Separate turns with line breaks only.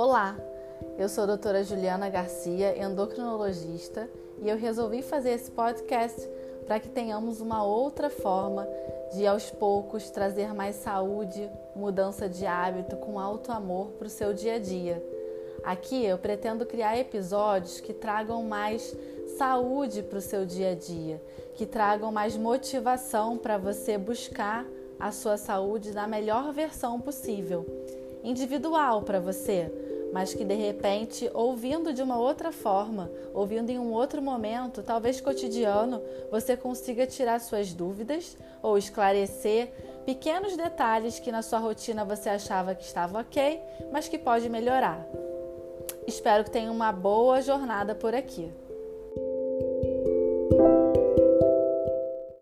Olá, eu sou a doutora Juliana Garcia, endocrinologista, e eu resolvi fazer esse podcast para que tenhamos uma outra forma de, aos poucos, trazer mais saúde, mudança de hábito com alto amor para o seu dia a dia. Aqui eu pretendo criar episódios que tragam mais saúde para o seu dia a dia, que tragam mais motivação para você buscar a sua saúde na melhor versão possível, individual para você, mas que de repente, ouvindo de uma outra forma, ouvindo em um outro momento, talvez cotidiano, você consiga tirar suas dúvidas ou esclarecer pequenos detalhes que na sua rotina você achava que estava ok, mas que pode melhorar. Espero que tenha uma boa jornada por aqui.